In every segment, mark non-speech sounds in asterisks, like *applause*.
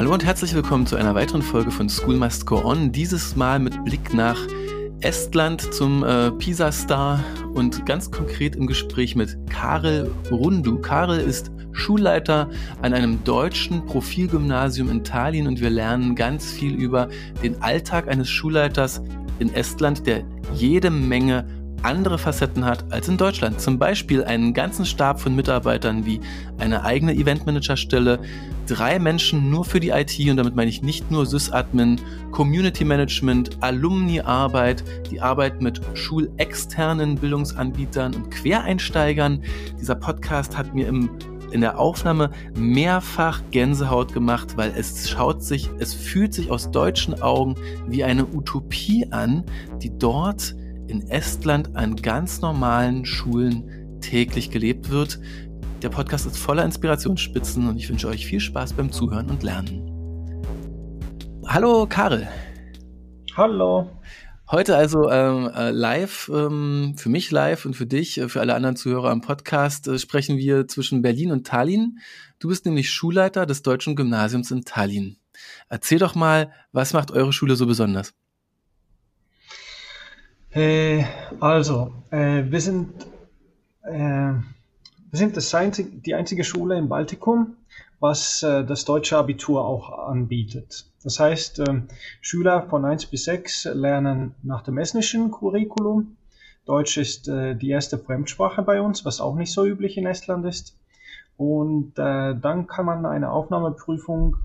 Hallo und herzlich willkommen zu einer weiteren Folge von School Must Go On. Dieses Mal mit Blick nach Estland zum äh, PISA-Star und ganz konkret im Gespräch mit Karel Rundu. Karel ist Schulleiter an einem deutschen Profilgymnasium in Tallinn und wir lernen ganz viel über den Alltag eines Schulleiters in Estland, der jede Menge andere Facetten hat als in Deutschland. Zum Beispiel einen ganzen Stab von Mitarbeitern wie eine eigene Eventmanagerstelle, drei Menschen nur für die IT und damit meine ich nicht nur Sysadmin, Community Management, Alumni-Arbeit, die Arbeit mit schulexternen Bildungsanbietern und Quereinsteigern. Dieser Podcast hat mir im in der Aufnahme mehrfach Gänsehaut gemacht, weil es schaut sich, es fühlt sich aus deutschen Augen wie eine Utopie an, die dort in Estland an ganz normalen Schulen täglich gelebt wird. Der Podcast ist voller Inspirationsspitzen und ich wünsche euch viel Spaß beim Zuhören und Lernen. Hallo Karel. Hallo. Heute also ähm, äh, live, ähm, für mich live und für dich, äh, für alle anderen Zuhörer am Podcast, äh, sprechen wir zwischen Berlin und Tallinn. Du bist nämlich Schulleiter des Deutschen Gymnasiums in Tallinn. Erzähl doch mal, was macht eure Schule so besonders? Äh, also, äh, wir sind, äh, wir sind das einzig, die einzige Schule im Baltikum, was äh, das deutsche Abitur auch anbietet. Das heißt, äh, Schüler von 1 bis 6 lernen nach dem estnischen Curriculum. Deutsch ist äh, die erste Fremdsprache bei uns, was auch nicht so üblich in Estland ist. Und dann kann man eine Aufnahmeprüfung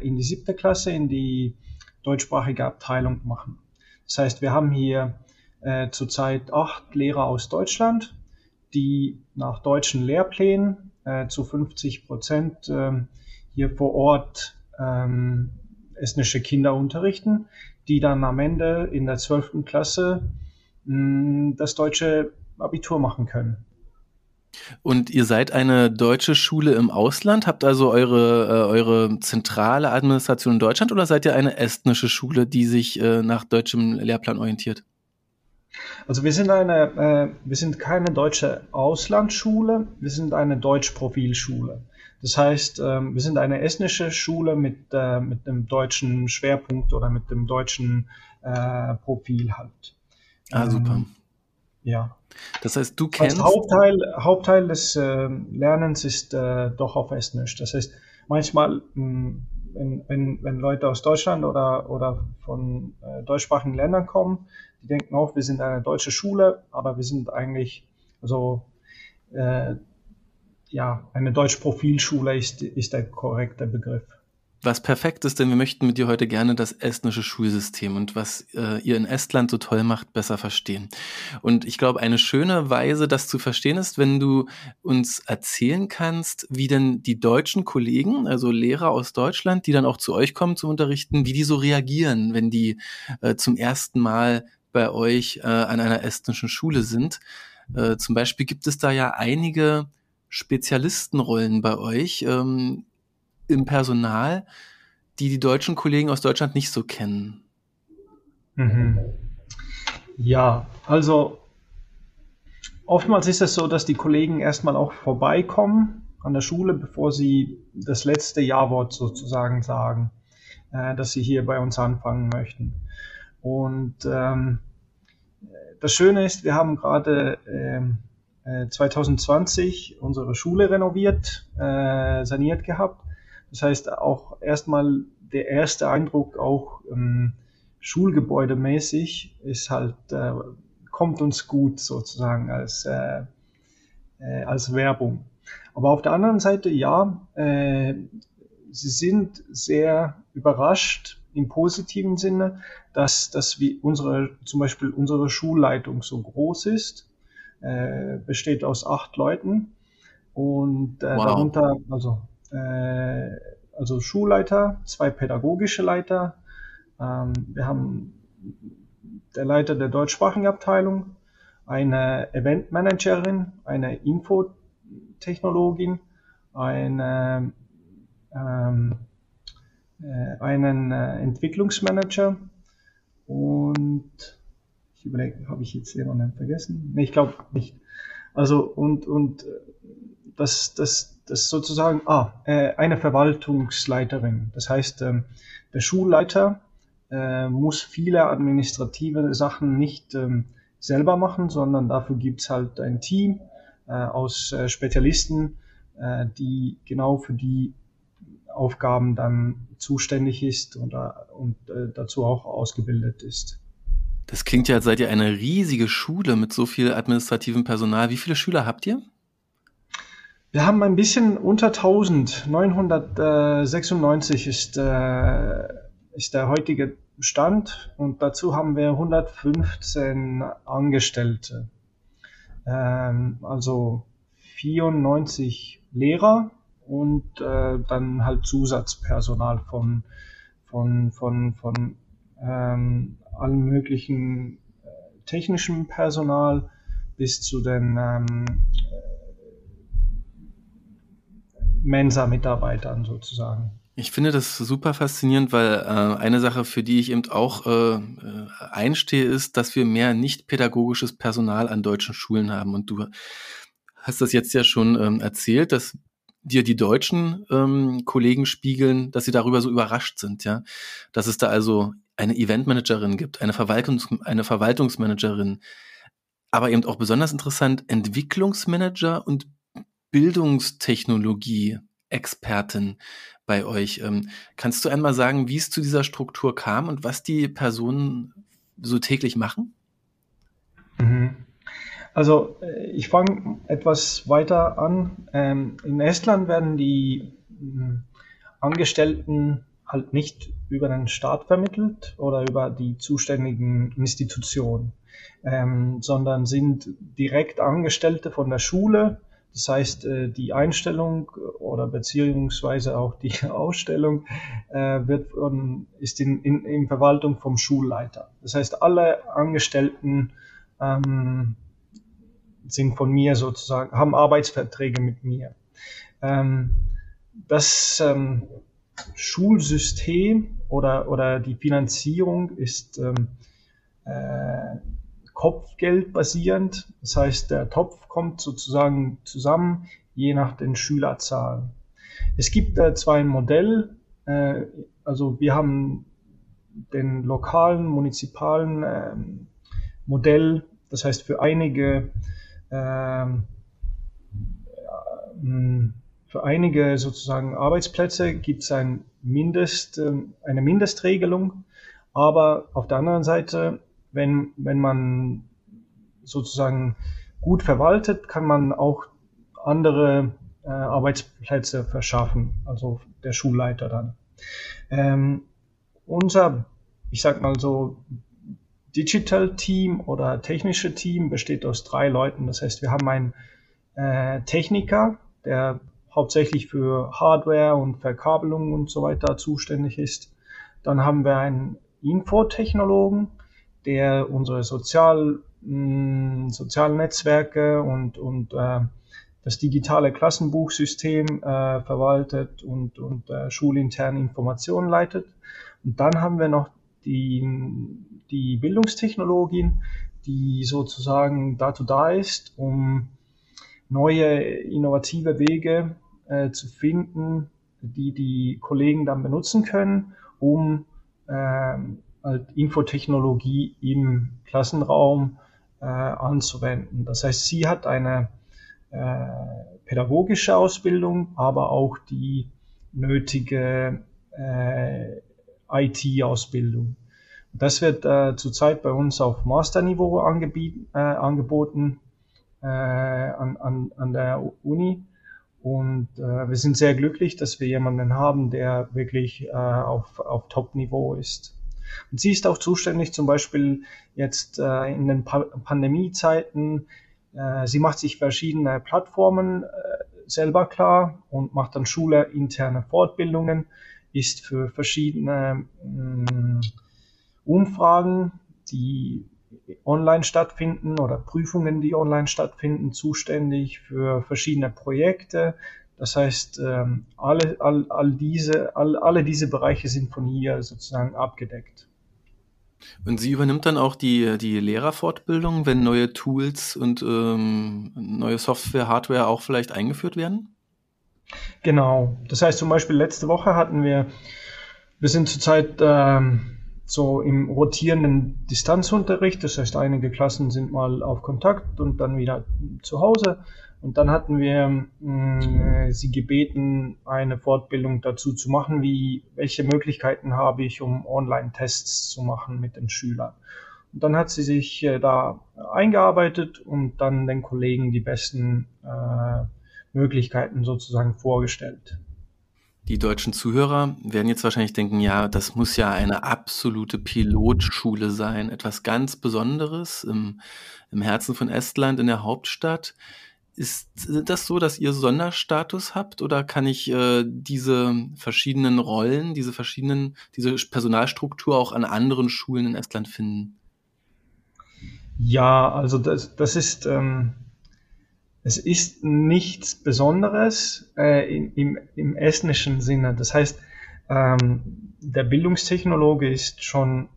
in die siebte Klasse, in die deutschsprachige Abteilung machen. Das heißt, wir haben hier äh, zurzeit acht Lehrer aus Deutschland, die nach deutschen Lehrplänen äh, zu 50 Prozent äh, hier vor Ort ähm, estnische Kinder unterrichten, die dann am Ende in der zwölften Klasse mh, das deutsche Abitur machen können. Und ihr seid eine deutsche Schule im Ausland, habt also eure, äh, eure zentrale Administration in Deutschland oder seid ihr eine estnische Schule, die sich äh, nach deutschem Lehrplan orientiert? Also wir sind eine, äh, wir sind keine deutsche Auslandsschule, wir sind eine Deutschprofilschule. Das heißt, ähm, wir sind eine estnische Schule mit, äh, mit einem deutschen Schwerpunkt oder mit dem deutschen äh, Profil halt. Ah, super. Ähm, ja. Das heißt, du kennst. Das Hauptteil, Hauptteil des äh, Lernens ist äh, doch auf Estnisch. Das heißt, manchmal, mh, hm, wenn, wenn, wenn Leute aus Deutschland oder, oder von äh, deutschsprachigen Ländern kommen, die denken auch, wir sind eine deutsche Schule, aber wir sind eigentlich, also äh, ja, eine Deutsch-Profilschule ist, ist der korrekte Begriff. Was perfekt ist, denn wir möchten mit dir heute gerne das estnische Schulsystem und was äh, ihr in Estland so toll macht, besser verstehen. Und ich glaube, eine schöne Weise, das zu verstehen, ist, wenn du uns erzählen kannst, wie denn die deutschen Kollegen, also Lehrer aus Deutschland, die dann auch zu euch kommen zu unterrichten, wie die so reagieren, wenn die äh, zum ersten Mal bei euch äh, an einer estnischen Schule sind. Äh, zum Beispiel gibt es da ja einige Spezialistenrollen bei euch ähm, im Personal, die die deutschen Kollegen aus Deutschland nicht so kennen. Mhm. Ja, also oftmals ist es so, dass die Kollegen erstmal auch vorbeikommen an der Schule, bevor sie das letzte Ja-Wort sozusagen sagen, äh, dass sie hier bei uns anfangen möchten. Und ähm, das Schöne ist, wir haben gerade ähm, äh, 2020 unsere Schule renoviert, äh, saniert gehabt. Das heißt auch erstmal der erste Eindruck auch ähm, schulgebäudemäßig ist halt äh, kommt uns gut sozusagen als äh, äh, als Werbung. Aber auf der anderen Seite ja, äh, sie sind sehr überrascht im positiven Sinne, dass, dass wie unsere, zum Beispiel unsere Schulleitung so groß ist, äh, besteht aus acht Leuten. Und äh, wow. darunter, also, äh, also Schulleiter, zwei pädagogische Leiter, ähm, wir haben der Leiter der deutschsprachigen Abteilung, eine Eventmanagerin, eine Infotechnologin, eine ähm, äh, einen äh, Entwicklungsmanager und ich überlege, habe ich jetzt jemanden vergessen? Nee, ich glaube nicht. Also und und äh, dass das, das sozusagen ah, äh, eine Verwaltungsleiterin. Das heißt, ähm, der Schulleiter äh, muss viele administrative Sachen nicht ähm, selber machen, sondern dafür gibt's halt ein Team aus Spezialisten, die genau für die Aufgaben dann zuständig ist oder, und äh, dazu auch ausgebildet ist. Das klingt ja, als seid ihr eine riesige Schule mit so viel administrativem Personal. Wie viele Schüler habt ihr? Wir haben ein bisschen unter 1000. 996 ist, äh, ist der heutige Stand und dazu haben wir 115 Angestellte. Ähm, also 94 Lehrer und äh, dann halt Zusatzpersonal von, von, von, von ähm, allen möglichen äh, technischen Personal bis zu den ähm, Mensa-Mitarbeitern sozusagen. Ich finde das super faszinierend, weil äh, eine Sache, für die ich eben auch äh, äh, einstehe, ist, dass wir mehr nicht pädagogisches Personal an deutschen Schulen haben. Und du hast das jetzt ja schon ähm, erzählt, dass dir die deutschen ähm, Kollegen spiegeln, dass sie darüber so überrascht sind, ja, dass es da also eine Eventmanagerin gibt, eine, Verwaltungs eine Verwaltungsmanagerin, aber eben auch besonders interessant Entwicklungsmanager und Bildungstechnologie Expertin bei euch. Ähm, kannst du einmal sagen, wie es zu dieser Struktur kam und was die Personen so täglich machen? Mhm. Also äh, ich fange etwas weiter an. Ähm, in Estland werden die hm, Angestellten halt nicht über den Staat vermittelt oder über die zuständigen Institutionen, ähm, sondern sind direkt Angestellte von der Schule das heißt, äh, die Einstellung oder beziehungsweise auch die *laughs* Ausstellung äh, wird von, ist in, in, in Verwaltung vom Schulleiter. Das heißt, alle Angestellten ähm, sind von mir sozusagen, haben Arbeitsverträge mit mir. Ähm, das ähm, Schulsystem oder, oder die Finanzierung ist ähm, äh, Kopfgeld basierend. Das heißt, der Topf kommt sozusagen zusammen, je nach den Schülerzahlen. Es gibt äh, zwar ein Modell, äh, also wir haben den lokalen, munizipalen äh, Modell, das heißt für einige ähm, für einige sozusagen Arbeitsplätze gibt es ein Mindest, ähm, eine Mindestregelung, aber auf der anderen Seite wenn, wenn man sozusagen gut verwaltet, kann man auch andere äh, Arbeitsplätze verschaffen, also der Schulleiter dann. Ähm, unser, ich sag mal so, Digital Team oder technische Team besteht aus drei Leuten. Das heißt, wir haben einen äh, Techniker, der hauptsächlich für Hardware und Verkabelung und so weiter zuständig ist. Dann haben wir einen Infotechnologen, der unsere Sozial, mh, mm, sozialen Netzwerke und, und äh, das digitale Klassenbuchsystem äh, verwaltet und, und äh, schulinterne Informationen leitet. Und dann haben wir noch die, die Bildungstechnologin, die sozusagen dazu da ist, um neue innovative Wege äh, zu finden, die die Kollegen dann benutzen können, um ähm, halt Infotechnologie im Klassenraum äh, anzuwenden. Das heißt, sie hat eine äh, pädagogische Ausbildung, aber auch die nötige äh, IT-Ausbildung. Das wird äh, zurzeit bei uns auf Masterniveau äh, angeboten äh, an, an, an der Uni. Und äh, wir sind sehr glücklich, dass wir jemanden haben, der wirklich äh, auf, auf Top-Niveau ist. Und sie ist auch zuständig, zum Beispiel jetzt äh, in den pa Pandemiezeiten. Sie macht sich verschiedene Plattformen selber klar und macht dann Schule interne Fortbildungen, ist für verschiedene mh, mm, Umfragen, die online stattfinden oder Prüfungen, die online stattfinden, zuständig für verschiedene Projekte. Das heißt, ähm, alle, all, all diese, all, alle diese Bereiche sind von hier sozusagen abgedeckt. Und sie übernimmt dann auch die, die Lehrerfortbildung, wenn neue Tools und ähm, neue Software, Hardware auch vielleicht eingeführt werden? Genau. Das heißt zum Beispiel letzte Woche hatten wir, wir sind zurzeit ähm, so im rotierenden Distanzunterricht. Das heißt, einige Klassen sind mal auf Kontakt und dann wieder zu Hause. Und dann hatten wir mh, äh, sie gebeten, eine Fortbildung dazu zu machen, wie welche Möglichkeiten habe ich, um Online-Tests zu machen mit den Schülern. Und dann hat sie sich äh, da eingearbeitet und dann den Kollegen die besten äh, Möglichkeiten sozusagen vorgestellt. Die deutschen Zuhörer werden jetzt wahrscheinlich denken, ja, das muss ja eine absolute Pilotschule sein, etwas ganz Besonderes im, im Herzen von Estland, in der Hauptstadt. Ist das so, dass ihr Sonderstatus habt oder kann ich äh, diese verschiedenen Rollen, diese verschiedenen, diese Personalstruktur auch an anderen Schulen in Estland finden? Ja, also das, das ist ähm, es ist nichts Besonderes äh, im, im, im estnischen Sinne. Das heißt, ähm, der Bildungstechnologe ist schon,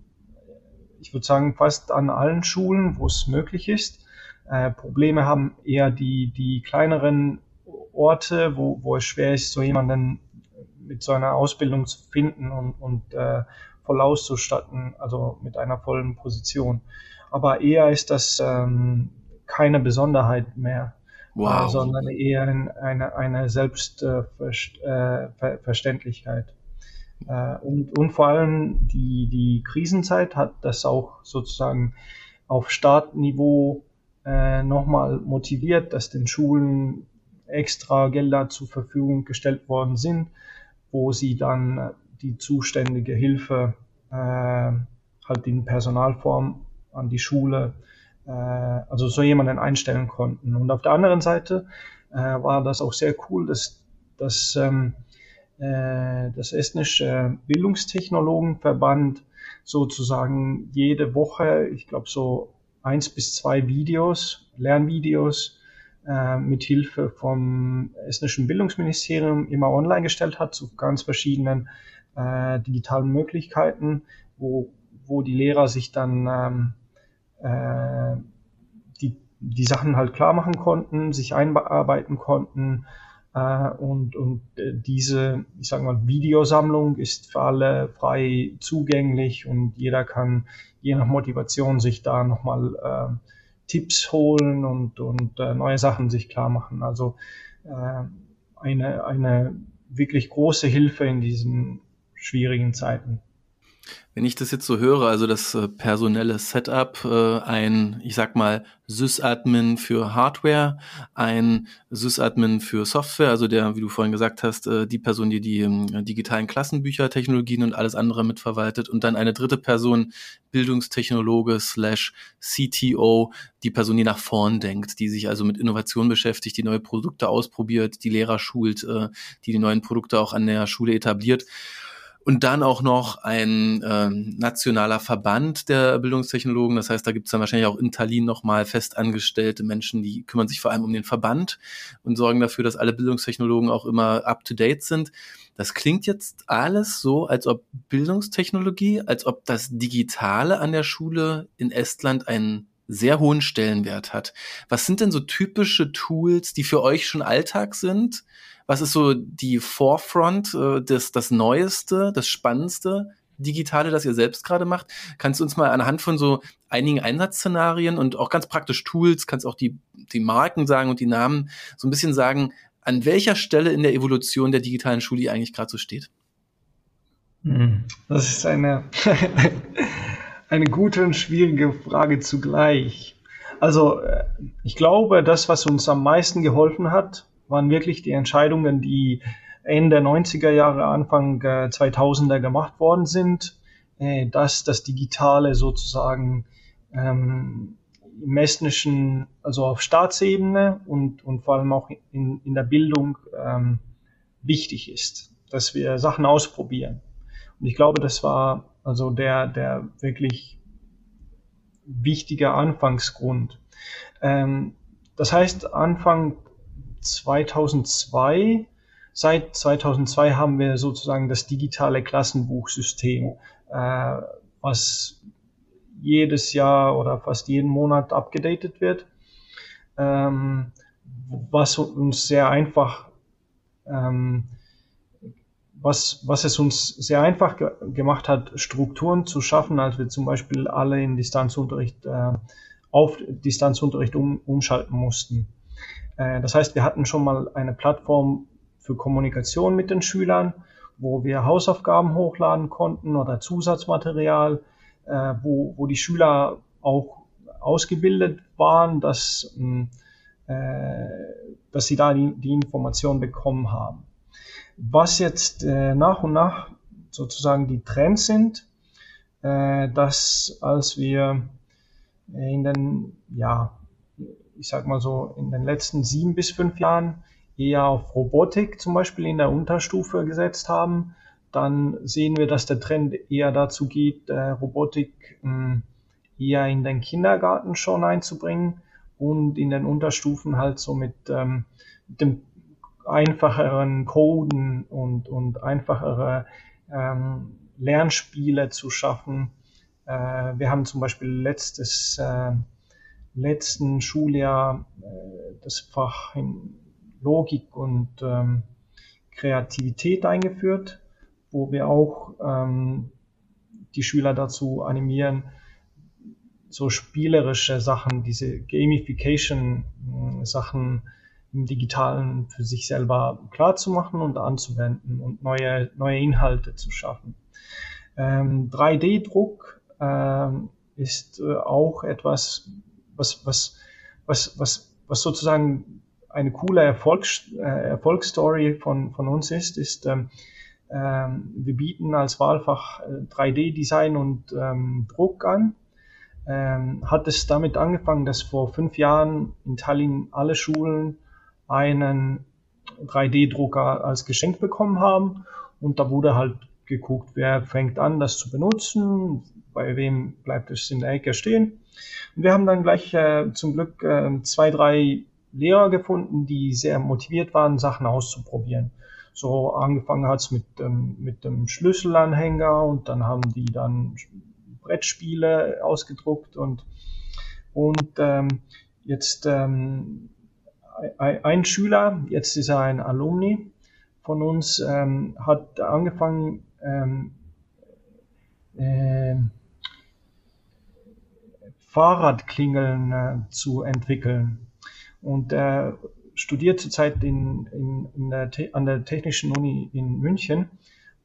ich würde sagen, fast an allen Schulen, wo es möglich ist. Äh, Probleme haben eher die, die kleineren Orte, wo, wo es schwer ist, so jemanden mit so einer Ausbildung zu finden und, und äh, voll auszustatten, also mit einer vollen Position. Aber eher ist das ähm, keine Besonderheit mehr wow. sondern eher eine, eine Selbstverständlichkeit. Äh, und, und vor allem die, die Krisenzeit hat das auch sozusagen auf Startniveau äh, nochmal motiviert, dass den Schulen extra Gelder zur Verfügung gestellt worden sind, wo sie dann die zuständige Hilfe äh, halt in Personalform an die Schule äh, also so jemanden einstellen konnten. Und auf der anderen Seite äh, war das auch sehr cool, dass, dass ähm, äh, das estnische Bildungstechnologenverband sozusagen jede Woche, ich glaube so eins bis zwei Videos, Lernvideos äh, mit Hilfe vom estnischen Bildungsministerium immer online gestellt hat zu ganz verschiedenen äh, digitalen Möglichkeiten, wo, wo die Lehrer sich dann ähm, äh, die, die Sachen halt klar machen konnten, sich einarbeiten konnten. Äh, und und äh, diese, ich sage mal, Videosammlung ist für alle frei zugänglich und jeder kann je nach Motivation sich da nochmal äh, Tipps holen und, und äh, neue Sachen sich klar machen. Also äh, eine, eine wirklich große Hilfe in diesen schwierigen Zeiten. Wenn ich das jetzt so höre, also das äh, personelle Setup, äh, ein, ich sag mal, Sysadmin für Hardware, ein Sysadmin für Software, also der, wie du vorhin gesagt hast, äh, die Person, die die ähm, digitalen Klassenbücher, Technologien und alles andere mitverwaltet und dann eine dritte Person, Bildungstechnologe slash CTO, die Person, die nach vorn denkt, die sich also mit Innovation beschäftigt, die neue Produkte ausprobiert, die Lehrer schult, die die neuen Produkte auch an der Schule etabliert. Und dann auch noch ein äh, nationaler Verband der Bildungstechnologen. Das heißt, da gibt es dann wahrscheinlich auch in Tallinn nochmal festangestellte Menschen, die kümmern sich vor allem um den Verband und sorgen dafür, dass alle Bildungstechnologen auch immer up-to-date sind. Das klingt jetzt alles so, als ob Bildungstechnologie, als ob das Digitale an der Schule in Estland einen sehr hohen Stellenwert hat. Was sind denn so typische Tools, die für euch schon Alltag sind? Was ist so die Forefront, äh, das, das Neueste, das Spannendste, Digitale, das ihr selbst gerade macht? Kannst du uns mal anhand von so einigen Einsatzszenarien und auch ganz praktisch Tools, kannst auch die, die Marken sagen und die Namen so ein bisschen sagen, an welcher Stelle in der Evolution der digitalen Schule eigentlich gerade so steht? Hm, das ist eine, *laughs* eine gute und schwierige Frage zugleich. Also äh, ich glaube, das, was uns am meisten geholfen hat, waren wirklich die Entscheidungen, die Ende der 90er Jahre, Anfang 2000er gemacht worden sind, äh, dass das Digitale sozusagen ähm, im estnischen, also auf Staatsebene und, und vor allem auch in, in der Bildung ähm, wichtig ist, dass wir Sachen ausprobieren. Und ich glaube, das war also der, der wirklich wichtige Anfangsgrund. Ähm, das heißt, Anfang 2002. Seit 2002 haben wir sozusagen das digitale Klassenbuchsystem, äh, was jedes Jahr oder fast jeden Monat abgedatet wird, ähm, was uns sehr einfach ähm, was, was es uns sehr einfach ge gemacht hat, Strukturen zu schaffen, als wir zum Beispiel alle in Distanzunterricht äh, auf Distanzunterricht um, umschalten mussten. Äh, das heißt, wir hatten schon mal eine Plattform für Kommunikation mit den Schülern, wo wir Hausaufgaben hochladen konnten oder Zusatzmaterial, äh, wo, wo die Schüler auch ausgebildet waren, dass, äh, dass sie da die, die Information bekommen haben. Was jetzt äh, nach und nach sozusagen die Trends sind, äh, dass als wir in den, ja, ich sag mal so, in den letzten sieben bis fünf Jahren eher auf Robotik zum Beispiel in der Unterstufe gesetzt haben, dann sehen wir, dass der Trend eher dazu geht, äh, Robotik mh, hm, eher in den Kindergarten schon einzubringen und in den Unterstufen halt so mit, ähm, mit dem einfacheren Coden und, und einfachere ähm, Lernspiele zu schaffen. Äh, wir haben zum Beispiel letztes, äh, letzten Schuljahr äh, das Fach in Logik und ähm, Kreativität eingeführt, wo wir auch ähm, die Schüler dazu animieren, so spielerische Sachen, diese Gamification-Sachen äh, im Digitalen für sich selber klar zu machen und anzuwenden und neue, neue Inhalte zu schaffen. Ähm, 3D-Druck ähm, ist äh, auch etwas, was, was, was, was, was sozusagen eine coole Erfolgs, äh, Erfolgsstory von, von uns ist, ist, ähm, ähm, wir bieten als Wahlfach 3D-Design äh, und ähm, Druck an. Ähm, hat es damit angefangen, dass vor fünf Jahren in Tallinn alle Schulen einen 3D-Drucker als Geschenk bekommen haben. Und da wurde halt geguckt, wer fängt an, das zu benutzen, bei wem bleibt es in der Ecke stehen. Und wir haben dann gleich äh, zum Glück äh, zwei, drei Lehrer gefunden, die sehr motiviert waren, Sachen auszuprobieren. So angefangen hat's mit, ähm, mit dem Schlüsselanhänger und dann haben die dann Brettspiele ausgedruckt und, und ähm, jetzt ähm, ein Schüler, jetzt ist er ein Alumni von uns, ähm, hat angefangen, ähm, äh, Fahrradklingeln äh, zu entwickeln. Und er studiert zurzeit in, in, in der, an der Technischen Uni in München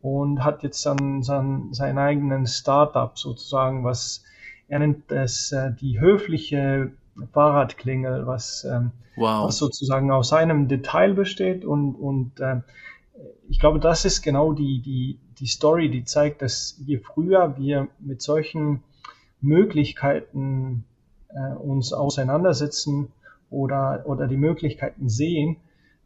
und hat jetzt dann sein, seinen eigenen Startup sozusagen, was er nennt es äh, die höfliche Fahrradklingel, was, ähm, wow. was sozusagen aus einem Detail besteht und, und äh, ich glaube, das ist genau die, die, die Story, die zeigt, dass je früher wir mit solchen Möglichkeiten äh, uns auseinandersetzen oder, oder die Möglichkeiten sehen,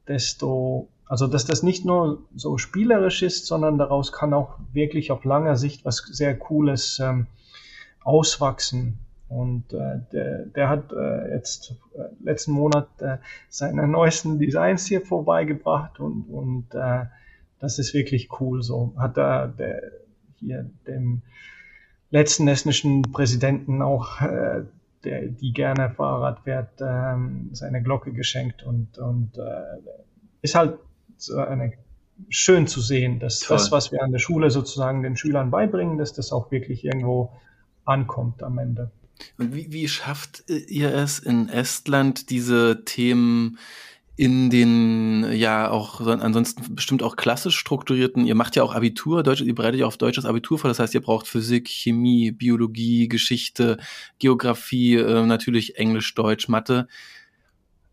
desto, also dass das nicht nur so spielerisch ist, sondern daraus kann auch wirklich auf langer Sicht was sehr Cooles ähm, auswachsen. Und äh, der, der hat äh, jetzt äh, letzten Monat äh, seine neuesten Designs hier vorbeigebracht und, und äh, das ist wirklich cool. So hat er der, hier dem letzten estnischen Präsidenten auch, äh, der, die gerne Fahrrad fährt, äh, seine Glocke geschenkt und, und äh, ist halt so eine schön zu sehen, dass Toll. das, was wir an der Schule sozusagen den Schülern beibringen, dass das auch wirklich irgendwo ankommt am Ende. Und wie, wie schafft ihr es in Estland, diese Themen in den ja auch ansonsten bestimmt auch klassisch strukturierten, ihr macht ja auch Abitur, Deutsch, ihr bereitet ja auf deutsches Abitur vor, das heißt, ihr braucht Physik, Chemie, Biologie, Geschichte, Geografie, äh, natürlich Englisch, Deutsch, Mathe.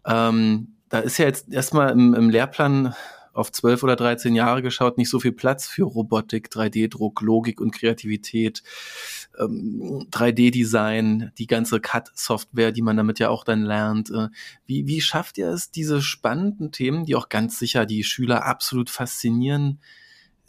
Ähm, da ist ja jetzt erstmal im, im Lehrplan auf zwölf oder dreizehn Jahre geschaut, nicht so viel Platz für Robotik, 3D-Druck, Logik und Kreativität, ähm, 3D-Design, die ganze CAD-Software, die man damit ja auch dann lernt. Äh, wie, wie schafft ihr es, diese spannenden Themen, die auch ganz sicher die Schüler absolut faszinieren,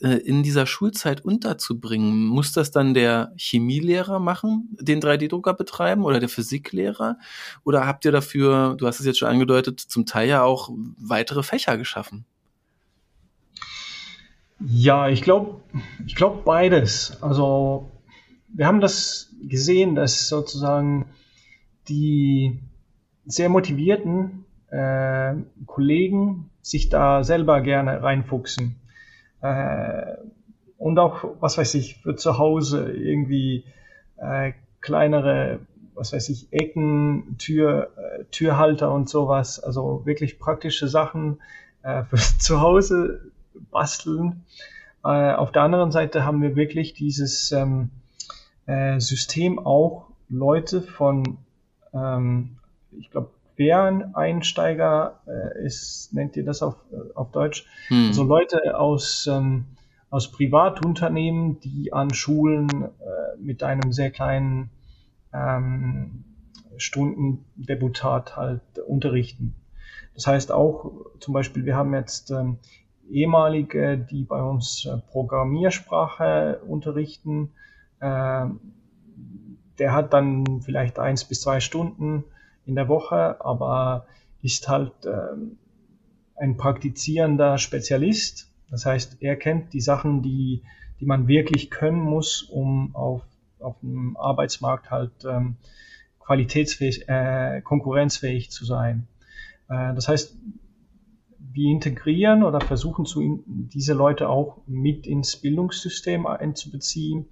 äh, in dieser Schulzeit unterzubringen? Muss das dann der Chemielehrer machen, den 3D-Drucker betreiben oder der Physiklehrer? Oder habt ihr dafür, du hast es jetzt schon angedeutet, zum Teil ja auch weitere Fächer geschaffen? Ja, ich glaube, ich glaube beides. Also wir haben das gesehen, dass sozusagen die sehr motivierten äh, Kollegen sich da selber gerne reinfuchsen. Äh, und auch, was weiß ich, für zu Hause irgendwie äh, kleinere, was weiß ich, Ecken, Tür, äh, Türhalter und sowas. Also wirklich praktische Sachen äh, *laughs* für zu Hause basteln. Äh, auf der anderen Seite haben wir wirklich dieses ähm, äh, System auch Leute von, ähm, ich glaube, Quereinsteiger äh, ist, nennt ihr das auf, äh, auf Deutsch? Hm. Also Leute aus, ähm, aus Privatunternehmen, die an Schulen äh, mit einem sehr kleinen ähm, Stundendebutat halt unterrichten. Das heißt auch zum Beispiel, wir haben jetzt ähm, ehemalige, die bei uns äh, Programmiersprache unterrichten. Äh, der hat dann vielleicht eins bis zwei Stunden in der Woche, aber ist halt äh, ein praktizierender Spezialist. Das heißt, er kennt die Sachen, die, die man wirklich können muss, um auf, auf dem Arbeitsmarkt halt ähm, qualitätsfähig, äh, konkurrenzfähig zu sein. Äh, das heißt, wir integrieren oder versuchen zu in, diese Leute auch mit ins Bildungssystem einzubeziehen.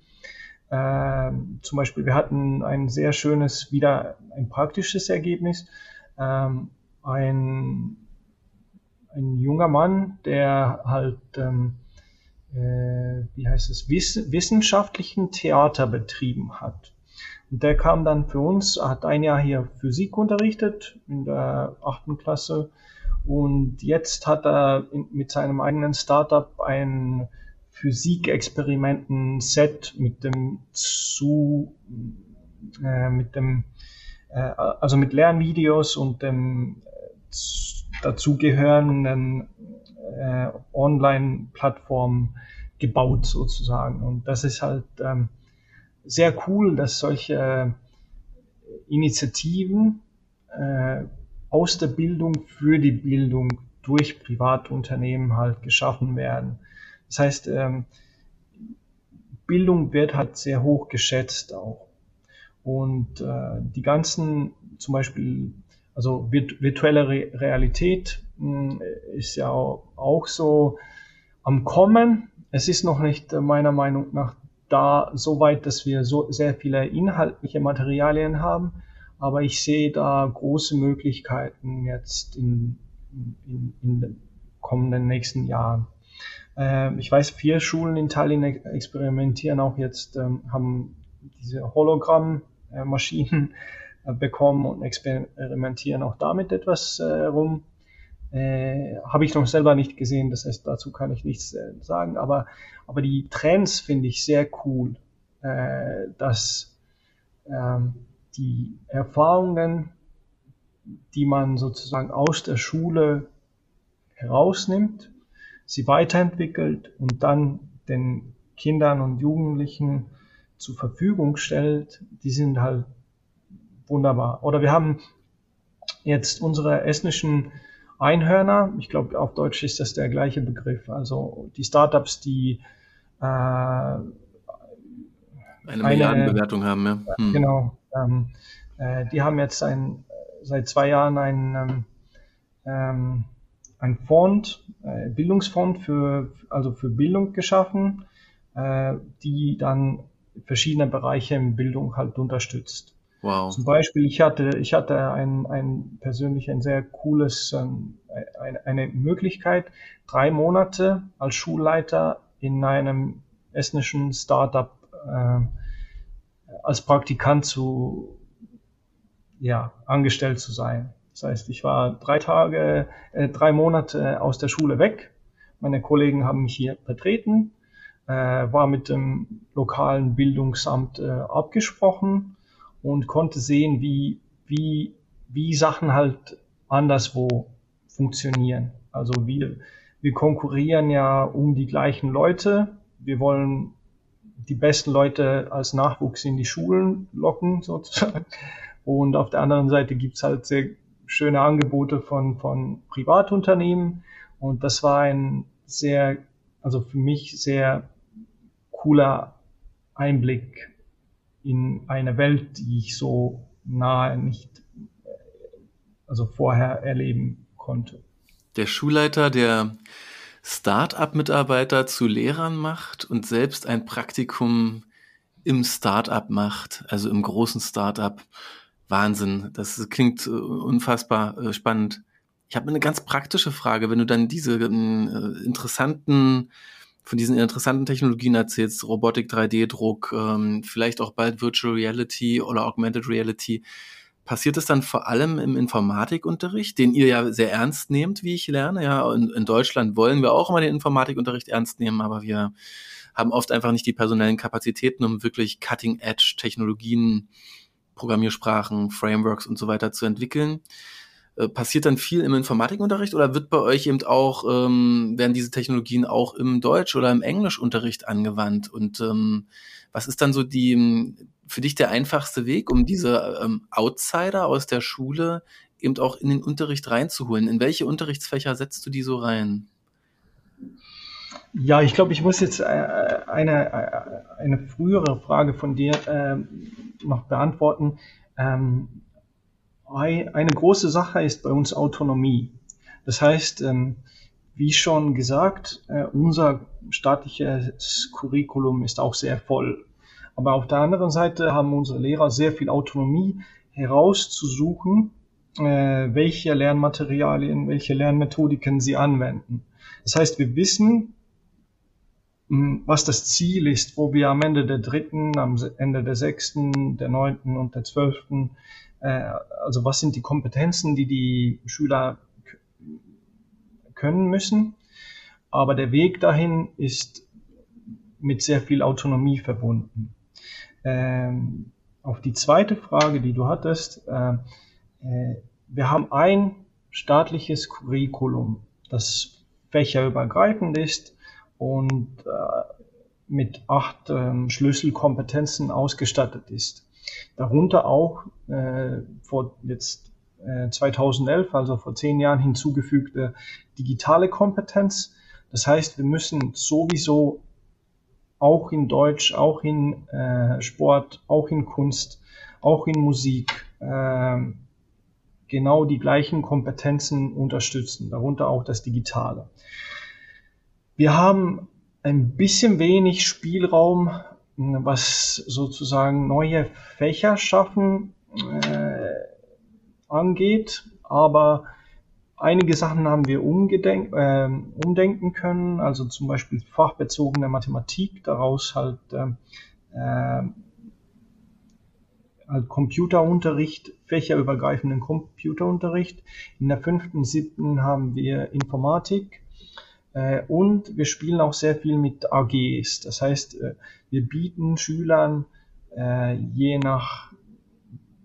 Ähm, zum Beispiel, wir hatten ein sehr schönes, wieder ein praktisches Ergebnis. Ähm, ein, ein junger Mann, der halt, ähm, äh, wie heißt es, wiss, wissenschaftlichen Theater betrieben hat. Und der kam dann für uns, hat ein Jahr hier Physik unterrichtet in der achten Klasse und jetzt hat er mit seinem eigenen Startup ein Physikexperimenten-Set mit dem zu, äh, mit dem, äh, also mit Lernvideos und dem äh, dazugehörenden äh, Online-Plattform gebaut sozusagen. Und das ist halt ähm, sehr cool, dass solche Initiativen äh, aus der Bildung für die Bildung durch Privatunternehmen halt geschaffen werden. Das heißt, ähm, Bildung wird halt sehr hoch geschätzt auch. Und äh, die ganzen, zum Beispiel, also virtuelle Re Realität hm, ist ja auch, auch so am Kommen. Es ist noch nicht äh, meiner Meinung nach da so weit, dass wir so sehr viele inhaltliche Materialien haben. Aber ich sehe da große Möglichkeiten jetzt in, in, in den kommenden nächsten Jahren. Ähm, ich weiß, vier Schulen in Tallinn experimentieren auch jetzt, ähm, haben diese Hologramm-Maschinen äh, bekommen und experimentieren auch damit etwas äh, rum. Äh, Habe ich noch selber nicht gesehen, das heißt, dazu kann ich nichts äh, sagen, aber, aber die Trends finde ich sehr cool, äh, dass ähm, die Erfahrungen, die man sozusagen aus der Schule herausnimmt, sie weiterentwickelt und dann den Kindern und Jugendlichen zur Verfügung stellt, die sind halt wunderbar. Oder wir haben jetzt unsere estnischen Einhörner, ich glaube auf Deutsch ist das der gleiche Begriff, also die Startups, die äh, eine Milliardenbewertung haben, ja. Hm. Genau, ähm, äh, die haben jetzt ein, seit zwei Jahren ein, ähm, ähm, ein Fonds, äh, Bildungsfonds für, also für Bildung geschaffen, äh, die dann verschiedene Bereiche in Bildung halt unterstützt. Wow. Zum Beispiel, ich hatte, ich hatte ein, ein persönlich ein sehr cooles, ähm, eine, eine Möglichkeit, drei Monate als Schulleiter in einem estnischen Startup äh, als Praktikant zu, ja, angestellt zu sein. Das heißt, ich war drei Tage, äh, drei Monate aus der Schule weg. Meine Kollegen haben mich hier vertreten, äh, war mit dem lokalen Bildungsamt äh, abgesprochen und konnte sehen, wie, wie, wie Sachen halt anderswo funktionieren. Also wir, wir konkurrieren ja um die gleichen Leute. Wir wollen die besten Leute als Nachwuchs in die Schulen locken, sozusagen. Und auf der anderen Seite gibt's halt sehr schöne Angebote von, von Privatunternehmen. Und das war ein sehr, also für mich sehr cooler Einblick in eine Welt, die ich so nahe nicht, also vorher erleben konnte. Der Schulleiter, der Start-up-Mitarbeiter zu Lehrern macht und selbst ein Praktikum im Start-up macht, also im großen Start-up. Wahnsinn, das klingt äh, unfassbar äh, spannend. Ich habe eine ganz praktische Frage, wenn du dann diese äh, interessanten von diesen interessanten Technologien erzählst, Robotik, 3D-Druck, ähm, vielleicht auch bald Virtual Reality oder Augmented Reality. Passiert das dann vor allem im Informatikunterricht, den ihr ja sehr ernst nehmt, wie ich lerne? Ja, in, in Deutschland wollen wir auch immer den Informatikunterricht ernst nehmen, aber wir haben oft einfach nicht die personellen Kapazitäten, um wirklich Cutting-Edge-Technologien, Programmiersprachen, Frameworks und so weiter zu entwickeln. Äh, passiert dann viel im Informatikunterricht oder wird bei euch eben auch, ähm, werden diese Technologien auch im Deutsch- oder im Englischunterricht angewandt? Und ähm, was ist dann so die für dich der einfachste Weg, um diese ähm, Outsider aus der Schule eben auch in den Unterricht reinzuholen? In welche Unterrichtsfächer setzt du die so rein? Ja, ich glaube, ich muss jetzt äh, eine, äh, eine frühere Frage von dir äh, noch beantworten. Ähm, eine große Sache ist bei uns Autonomie. Das heißt, ähm, wie schon gesagt, äh, unser staatliches Curriculum ist auch sehr voll. Aber auf der anderen Seite haben unsere Lehrer sehr viel Autonomie herauszusuchen, äh, welche Lernmaterialien, welche Lernmethodiken sie anwenden. Das heißt, wir wissen, hm, was das Ziel ist, wo wir am Ende der dritten, am Ende der sechsten, der neunten und der zwölften äh, also was sind die Kompetenzen, die die Schüler können müssen. Aber der Weg dahin ist mit sehr viel Autonomie verbunden. Ähm, auf die zweite Frage, die du hattest, äh, äh, wir haben ein staatliches Curriculum, das fächerübergreifend ist und äh, mit acht ähm, Schlüsselkompetenzen ausgestattet ist. Darunter auch äh, vor jetzt äh, 2011, also vor zehn Jahren hinzugefügte digitale Kompetenz. Das heißt, wir müssen sowieso auch in Deutsch, auch in äh, Sport, auch in Kunst, auch in Musik äh, genau die gleichen Kompetenzen unterstützen, darunter auch das Digitale. Wir haben ein bisschen wenig Spielraum was sozusagen neue Fächer schaffen äh, angeht, aber einige Sachen haben wir äh, umdenken können, also zum Beispiel fachbezogene Mathematik, daraus halt, äh, halt Computerunterricht, fächerübergreifenden Computerunterricht. In der fünften, siebten haben wir Informatik äh, und wir spielen auch sehr viel mit AGs. Das heißt, äh, wir bieten Schülern äh, je nach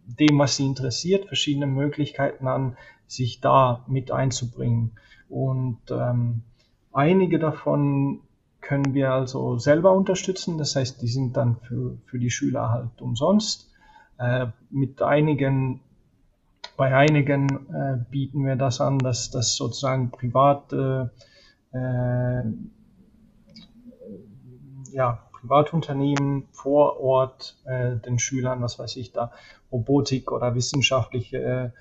dem, was sie interessiert, verschiedene Möglichkeiten an, sich da mit einzubringen. Und ähm, einige davon können wir also selber unterstützen. Das heißt, die sind dann für, für die Schüler halt umsonst. Äh, mit einigen, bei einigen äh, bieten wir das an, dass das sozusagen private äh, ja, Privatunternehmen vor Ort äh, den Schülern, was weiß ich da, Robotik oder wissenschaftliche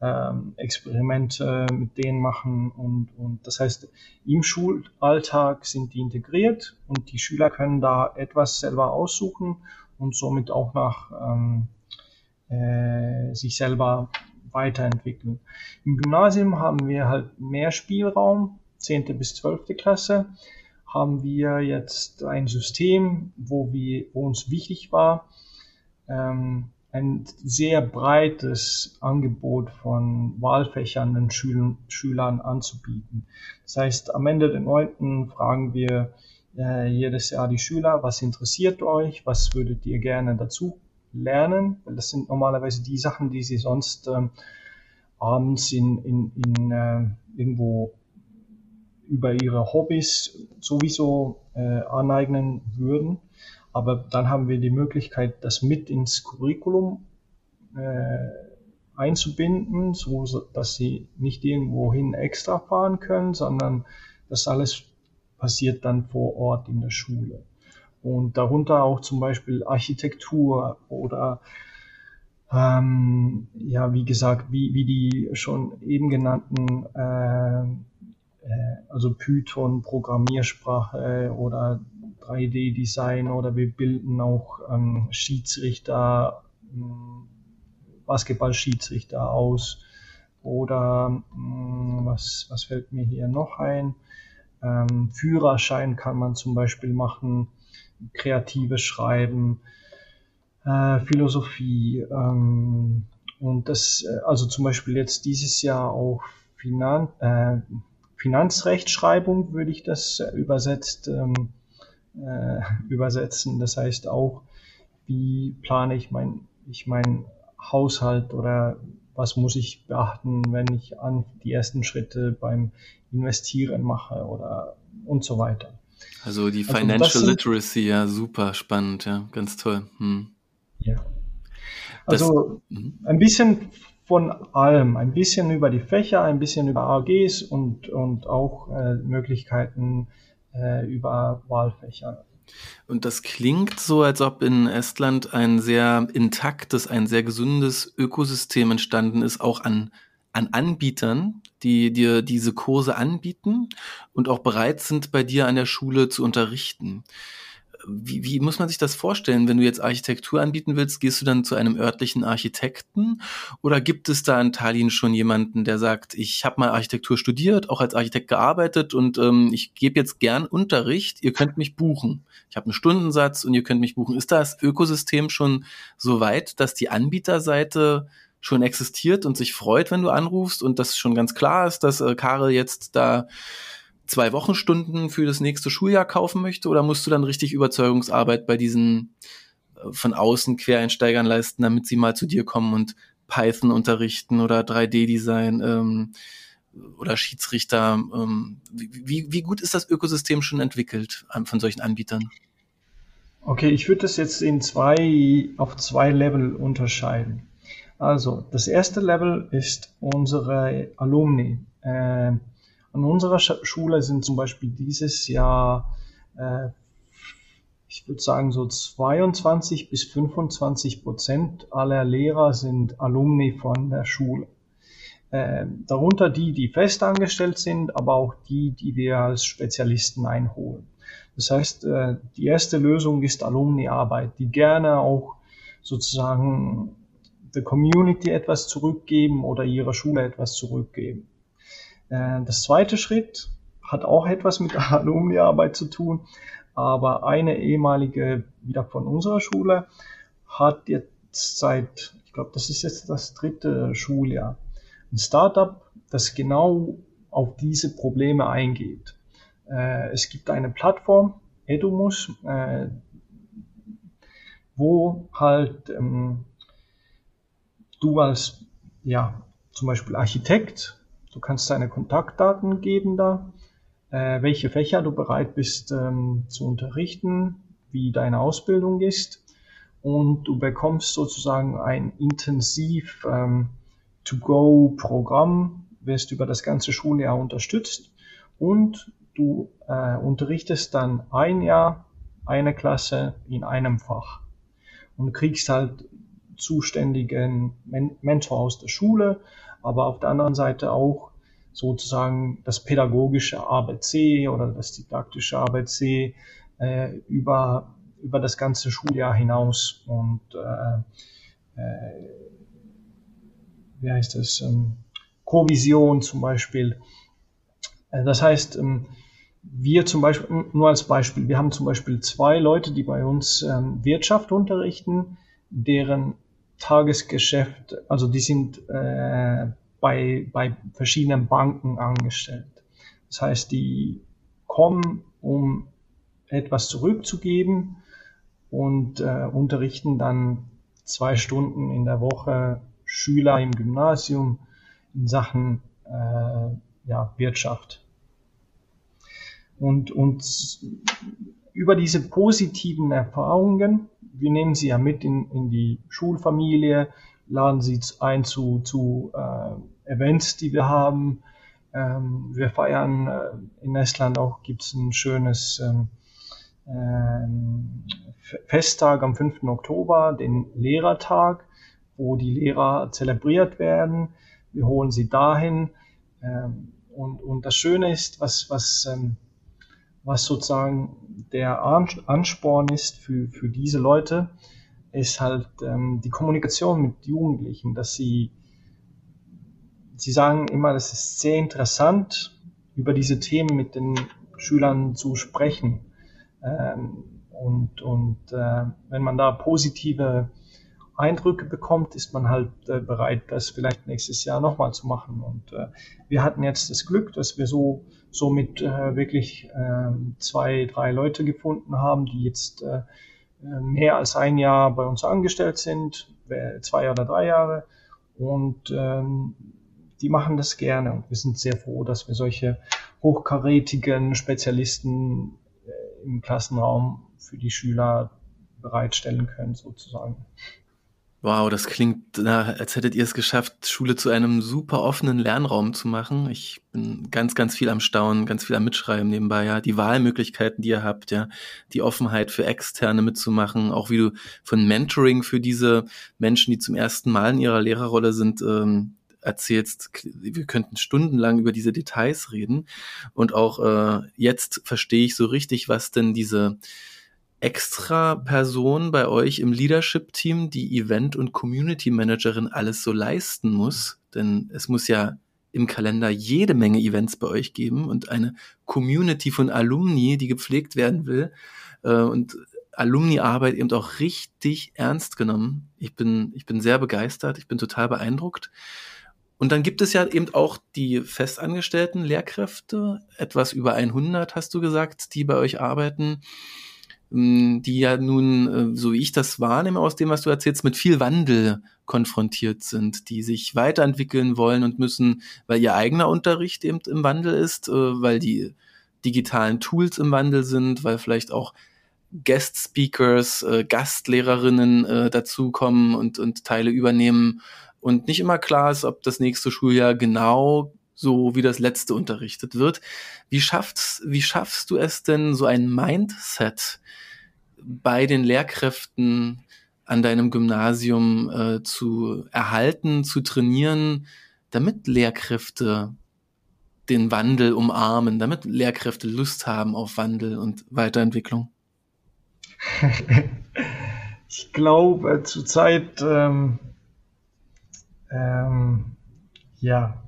äh, Experimente mit denen machen und, und das heißt, im Schulalltag sind die integriert und die Schüler können da etwas selber aussuchen und somit auch nach ähm, äh, sich selber weiterentwickeln. Im Gymnasium haben wir halt mehr Spielraum, 10. bis 12. Klasse, haben wir jetzt ein System, wo, wir, wo uns wichtig war, ähm, ein sehr breites Angebot von Wahlfächern den Schül Schülern anzubieten. Das heißt, am Ende der neunten fragen wir äh, jedes Jahr die Schüler, was interessiert euch, was würdet ihr gerne dazu lernen, das sind normalerweise die Sachen, die sie sonst ähm, abends in, in, in äh, irgendwo über ihre Hobbys sowieso äh, aneignen würden. Aber dann haben wir die Möglichkeit, das mit ins Curriculum äh, einzubinden, so dass sie nicht irgendwohin extra fahren können, sondern das alles passiert dann vor Ort in der Schule. und darunter auch zum Beispiel Architektur oder ähm, ja, wie gesagt, wie, wie die schon eben genannten, äh, äh, also Python, Programmiersprache oder 3D-Design oder wir bilden auch ähm, Schiedsrichter, ähm, Basketball-Schiedsrichter aus oder mh, hm, was, was fällt mir hier noch ein? Ähm, Führerschein kann man zum Beispiel machen, kreatives Schreiben, äh, Philosophie ähm, und das, äh, also zum Beispiel jetzt dieses Jahr auch Finan äh, Finanzrechtschreibung würde ich das äh, übersetzt ähm, äh, übersetzen. Das heißt auch, wie plane ich mein, ich mein Haushalt oder was muss ich beachten, wenn ich an die ersten Schritte beim Investieren mache oder und so weiter. Also die also Financial also Literacy, ja, super spannend, ja, ganz toll. Hm. Ja. Also das, mhm. ein bisschen von allem, ein bisschen über die Fächer, ein bisschen über AGs und, und auch äh, Möglichkeiten äh, über Wahlfächer. Und das klingt so, als ob in Estland ein sehr intaktes, ein sehr gesundes Ökosystem entstanden ist, auch an, an Anbietern, die dir diese Kurse anbieten und auch bereit sind, bei dir an der Schule zu unterrichten wie, wie muss man sich das vorstellen? Wenn du jetzt Architektur anbieten willst, gehst du dann zu einem örtlichen Architekten oder gibt es da in Tallinn schon jemanden, der sagt, ich habe mal Architektur studiert, auch als Architekt gearbeitet und ähm, ich gebe jetzt gern Unterricht, ihr könnt mich buchen. Ich habe einen Stundensatz und ihr könnt mich buchen. Ist das Ökosystem schon so weit, dass die Anbieterseite schon existiert und sich freut, wenn du anrufst und das schon ganz klar ist, dass äh, Karel jetzt da zwei Wochenstunden für das nächste Schuljahr kaufen möchte oder musst du dann richtig Überzeugungsarbeit bei diesen äh, von außen Quereinsteigern leisten, damit sie mal zu dir kommen und Python unterrichten oder 3D-Design ähm, oder Schiedsrichter? Ähm, wie, wie gut ist das Ökosystem schon entwickelt von solchen Anbietern? Okay, ich würde das jetzt in zwei, auf zwei Level unterscheiden. Also, das erste Level ist unsere Alumni. Äh, an unserer Schule sind zum Beispiel dieses Jahr, äh, ich würde sagen, so 22 bis 25 Prozent aller Lehrer sind Alumni von der Schule. Äh, darunter die, die festangestellt sind, aber auch die, die wir als Spezialisten einholen. Das heißt, äh, die erste Lösung ist Alumni-Arbeit, die gerne auch sozusagen der Community etwas zurückgeben oder ihrer Schule etwas zurückgeben. Äh, das zweite Schritt hat auch etwas mit Alumni-Arbeit zu tun, aber eine ehemalige wieder von unserer Schule hat jetzt seit, ich glaube, das ist jetzt das dritte Schuljahr, ein Startup, das genau auf diese Probleme eingeht. Äh, es gibt eine Plattform, Edumus, äh, wo halt ähm, du als ja, zum Beispiel Architekt Du kannst deine Kontaktdaten geben da, äh, welche Fächer du bereit bist ähm, zu unterrichten, wie deine Ausbildung ist. Und du bekommst sozusagen ein intensiv ähm, To-Go-Programm, wirst über das ganze Schuljahr unterstützt. Und du äh, unterrichtest dann ein Jahr eine Klasse in einem Fach. Und kriegst halt zuständigen Men Mentor aus der Schule, aber auf der anderen Seite auch sozusagen das pädagogische ABC oder das didaktische ABC äh, über, über das ganze Schuljahr hinaus und äh, äh, wie heißt das, ähm, Kovision zum Beispiel. Äh, das heißt, ähm, wir zum Beispiel, nur als Beispiel, wir haben zum Beispiel zwei Leute, die bei uns ähm, Wirtschaft unterrichten, deren Tagesgeschäft, also die sind äh, bei, bei verschiedenen Banken angestellt. Das heißt, die kommen, um etwas zurückzugeben und äh, unterrichten dann zwei Stunden in der Woche Schüler im Gymnasium in Sachen äh, ja, Wirtschaft. Und, und über diese positiven Erfahrungen, wir nehmen sie ja mit in, in die Schulfamilie, laden sie ein zu, zu äh, Events, die wir haben. Ähm, wir feiern äh, in Estland auch, gibt es ein schönes ähm, ähm, Festtag am 5. Oktober, den Lehrertag, wo die Lehrer zelebriert werden. Wir holen sie dahin. Ähm, und, und das Schöne ist, was, was, ähm, was sozusagen der Ansporn ist für, für diese Leute, ist halt ähm, die Kommunikation mit Jugendlichen, dass sie, sie sagen immer, es ist sehr interessant, über diese Themen mit den Schülern zu sprechen. Ähm, und und äh, wenn man da positive Eindrücke bekommt, ist man halt äh, bereit, das vielleicht nächstes Jahr nochmal zu machen. Und äh, wir hatten jetzt das Glück, dass wir so somit äh, wirklich äh, zwei, drei Leute gefunden haben, die jetzt äh, mehr als ein Jahr bei uns angestellt sind, zwei oder drei Jahre. Und ähm, die machen das gerne. Und wir sind sehr froh, dass wir solche hochkarätigen Spezialisten äh, im Klassenraum für die Schüler bereitstellen können, sozusagen. Wow, das klingt, als hättet ihr es geschafft, Schule zu einem super offenen Lernraum zu machen. Ich bin ganz, ganz viel am Staunen, ganz viel am Mitschreiben nebenbei, ja. Die Wahlmöglichkeiten, die ihr habt, ja. Die Offenheit für Externe mitzumachen, auch wie du von Mentoring für diese Menschen, die zum ersten Mal in ihrer Lehrerrolle sind, ähm, erzählst, wir könnten stundenlang über diese Details reden. Und auch äh, jetzt verstehe ich so richtig, was denn diese extra Person bei euch im Leadership-Team, die Event- und Community-Managerin alles so leisten muss. Denn es muss ja im Kalender jede Menge Events bei euch geben und eine Community von Alumni, die gepflegt werden will. Äh, und Alumni-Arbeit eben auch richtig ernst genommen. Ich bin, ich bin sehr begeistert, ich bin total beeindruckt. Und dann gibt es ja eben auch die festangestellten Lehrkräfte, etwas über 100 hast du gesagt, die bei euch arbeiten. Ähm, die ja nun, äh, so wie ich das wahrnehme aus dem, was du erzählst, mit viel Wandel konfrontiert sind, die sich weiterentwickeln wollen und müssen, weil ihr eigener Unterricht eben im Wandel ist, äh, weil die digitalen Tools im Wandel sind, weil vielleicht auch Guest Speakers, äh, Gastlehrerinnen dazukommen und, und Teile übernehmen. Und nicht immer klar ist, ob das nächste Schuljahr genau so wie das letzte unterrichtet wird. Wie schaffst, wie schaffst du es denn, so ein Mindset bei den Lehrkräften an deinem Gymnasium äh, zu erhalten, zu trainieren, damit Lehrkräfte den Wandel umarmen, damit Lehrkräfte Lust haben auf Wandel und Weiterentwicklung? *laughs* ich glaube, zurzeit, ähm, ähm, ja,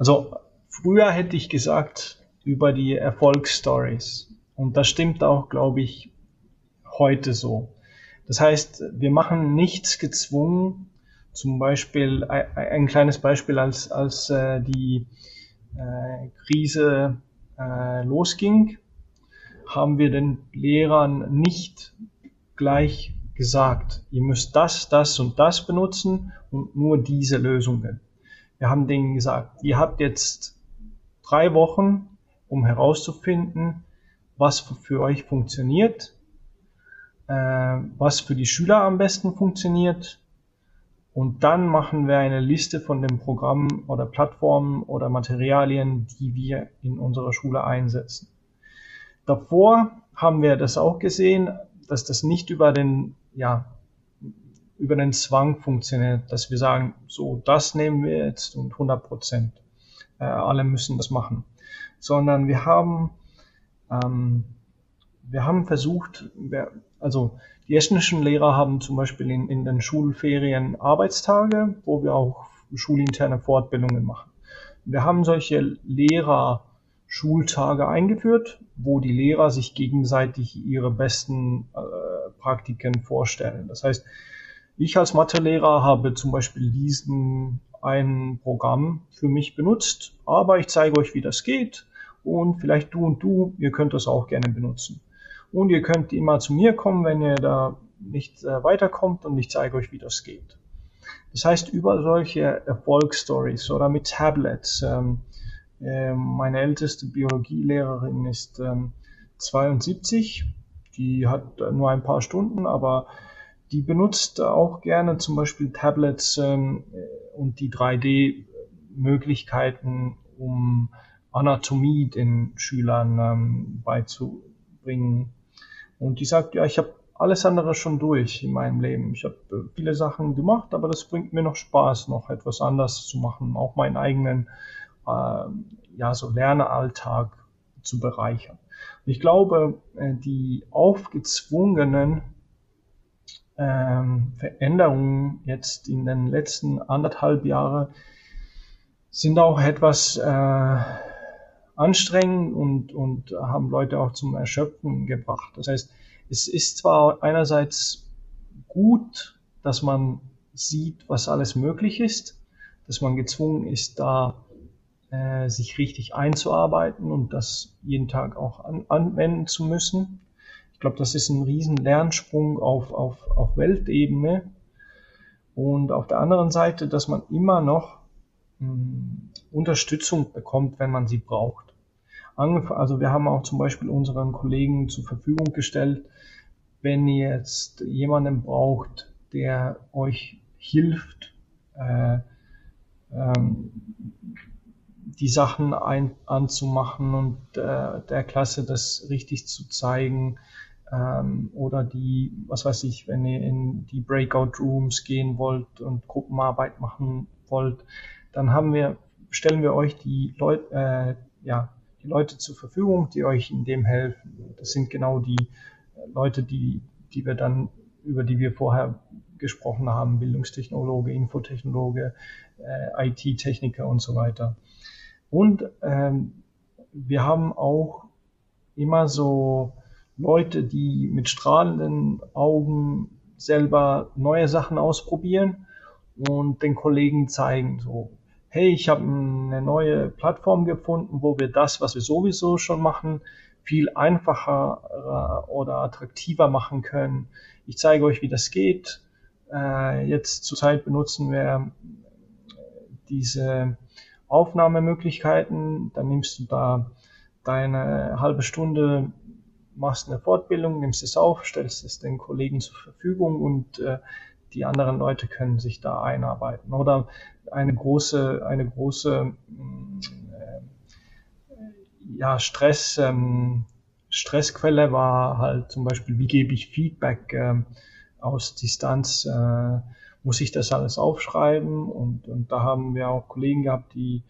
also früher hätte ich gesagt über die Erfolgsstories. Und das stimmt auch, glaube ich, heute so. Das heißt, wir machen nichts gezwungen. Zum Beispiel ein kleines Beispiel, als, als äh, die äh, Krise äh, losging, haben wir den Lehrern nicht gleich gesagt, ihr müsst das, das und das benutzen und nur diese Lösungen. Wir haben denen gesagt, ihr habt jetzt drei Wochen, um herauszufinden, was für euch funktioniert, äh, was für die Schüler am besten funktioniert. Und dann machen wir eine Liste von den Programmen oder Plattformen oder Materialien, die wir in unserer Schule einsetzen. Davor haben wir das auch gesehen, dass das nicht über den ja, über den Zwang funktioniert, dass wir sagen, so, das nehmen wir jetzt und 100 Prozent. Äh, alle müssen das machen. Sondern wir haben, ähm, wir haben versucht, wir, also die estnischen Lehrer haben zum Beispiel in, in den Schulferien Arbeitstage, wo wir auch schulinterne Fortbildungen machen. Wir haben solche Lehrer Schultage eingeführt, wo die Lehrer sich gegenseitig ihre besten äh, Praktiken vorstellen. Das heißt, ich als Mathelehrer habe zum Beispiel diesen ein Programm für mich benutzt, aber ich zeige euch, wie das geht und vielleicht du und du, ihr könnt das auch gerne benutzen. Und ihr könnt immer zu mir kommen, wenn ihr da nicht äh, weiterkommt und ich zeige euch, wie das geht. Das heißt, über solche Erfolgsstories oder mit Tablets. Ähm, äh, meine älteste Biologielehrerin ist ähm, 72, die hat nur ein paar Stunden, aber die benutzt auch gerne zum Beispiel Tablets ähm, und die 3D-Möglichkeiten, um Anatomie den Schülern ähm, beizubringen. Und die sagt, ja, ich habe alles andere schon durch in meinem Leben. Ich habe äh, viele Sachen gemacht, aber das bringt mir noch Spaß, noch etwas anders zu machen, auch meinen eigenen äh, ja, so Lernalltag zu bereichern. ich glaube, äh, die aufgezwungenen ähm, Veränderungen jetzt in den letzten anderthalb Jahren sind auch etwas äh, anstrengend und, und haben Leute auch zum Erschöpfen gebracht. Das heißt, es ist zwar einerseits gut, dass man sieht, was alles möglich ist, dass man gezwungen ist, da äh, sich richtig einzuarbeiten und das jeden Tag auch an, anwenden zu müssen. Ich glaube, das ist ein riesen Lernsprung auf, auf, auf Weltebene. Und auf der anderen Seite, dass man immer noch mh, hm, Unterstützung bekommt, wenn man sie braucht. Also wir haben auch zum Beispiel unseren Kollegen zur Verfügung gestellt, wenn ihr jetzt jemanden braucht, der euch hilft, äh, ähm, die Sachen ein, anzumachen und äh, der Klasse das richtig zu zeigen ähm, oder die, was weiß ich, wenn ihr in die Breakout Rooms gehen wollt und Gruppenarbeit machen wollt, dann haben wir, stellen wir euch die Leute, äh, ja, die Leute zur Verfügung, die euch in dem helfen. Das sind genau die Leute, die, die wir dann, über die wir vorher gesprochen haben, Bildungstechnologe, Infotechnologe, äh, IT-Techniker und so weiter. Und ähm, wir haben auch immer so Leute, die mit strahlenden Augen selber neue Sachen ausprobieren und den Kollegen zeigen, so, hey, ich habe eine neue Plattform gefunden, wo wir das, was wir sowieso schon machen, viel einfacher äh, oder attraktiver machen können. Ich zeige euch, wie das geht. Äh, jetzt zurzeit benutzen wir diese Aufnahmemöglichkeiten. Dann nimmst du da deine halbe Stunde, machst eine Fortbildung, nimmst es auf, stellst es den Kollegen zur Verfügung und äh, die anderen Leute können sich da einarbeiten. Oder eine große, eine große äh, ja, Stress, ähm, Stressquelle war halt zum Beispiel, wie gebe ich Feedback ähm, aus Distanz, äh, muss ich das alles aufschreiben und, und da haben wir auch Kollegen gehabt, die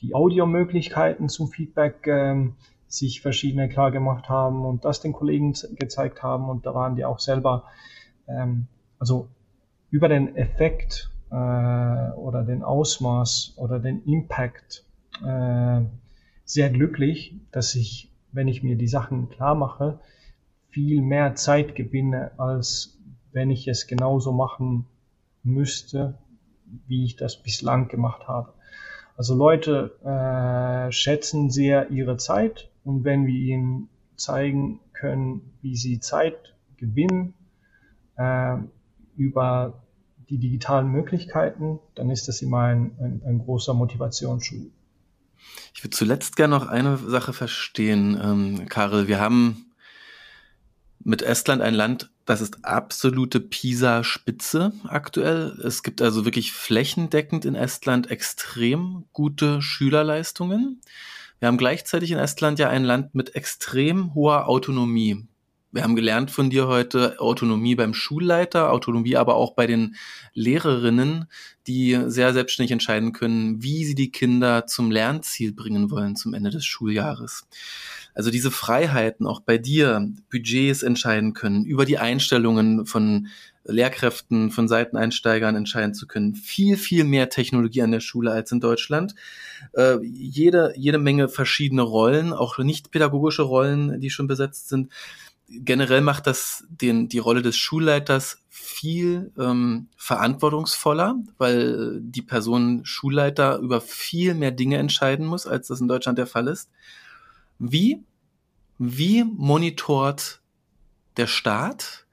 die Audiomöglichkeiten zum Feedback ähm, sich verschiedene klar gemacht haben und das den Kollegen gezeigt haben und da waren die auch selber, ähm, also über den Effekt äh, oder den Ausmaß oder den Impact äh, sehr glücklich, dass ich, wenn ich mir die Sachen klar mache, viel mehr Zeit gewinne, als wenn ich es genauso machen müsste, wie ich das bislang gemacht habe. Also Leute äh, schätzen sehr ihre Zeit und wenn wir ihnen zeigen können, wie sie Zeit gewinnen äh, über die digitalen Möglichkeiten, dann ist das immer ein, ein, ein großer Motivationsschub. Ich würde zuletzt gerne noch eine Sache verstehen, ähm, Karel. Wir haben mit Estland ein Land, das ist absolute PISA-Spitze aktuell. Es gibt also wirklich flächendeckend in Estland extrem gute Schülerleistungen. Wir haben gleichzeitig in Estland ja ein Land mit extrem hoher Autonomie. Wir haben gelernt von dir heute Autonomie beim Schulleiter, Autonomie aber auch bei den Lehrerinnen, die sehr selbstständig entscheiden können, wie sie die Kinder zum Lernziel bringen wollen zum Ende des Schuljahres. Also diese Freiheiten auch bei dir, Budgets entscheiden können, über die Einstellungen von Lehrkräften, von Seiteneinsteigern entscheiden zu können. Viel, viel mehr Technologie an der Schule als in Deutschland. Äh, jede, jede Menge verschiedene Rollen, auch nicht pädagogische Rollen, die schon besetzt sind generell macht das den, die Rolle des Schulleiters viel ähm, verantwortungsvoller, weil die Person Schulleiter über viel mehr Dinge entscheiden muss, als das in Deutschland der Fall ist. Wie, wie monitort der Staat,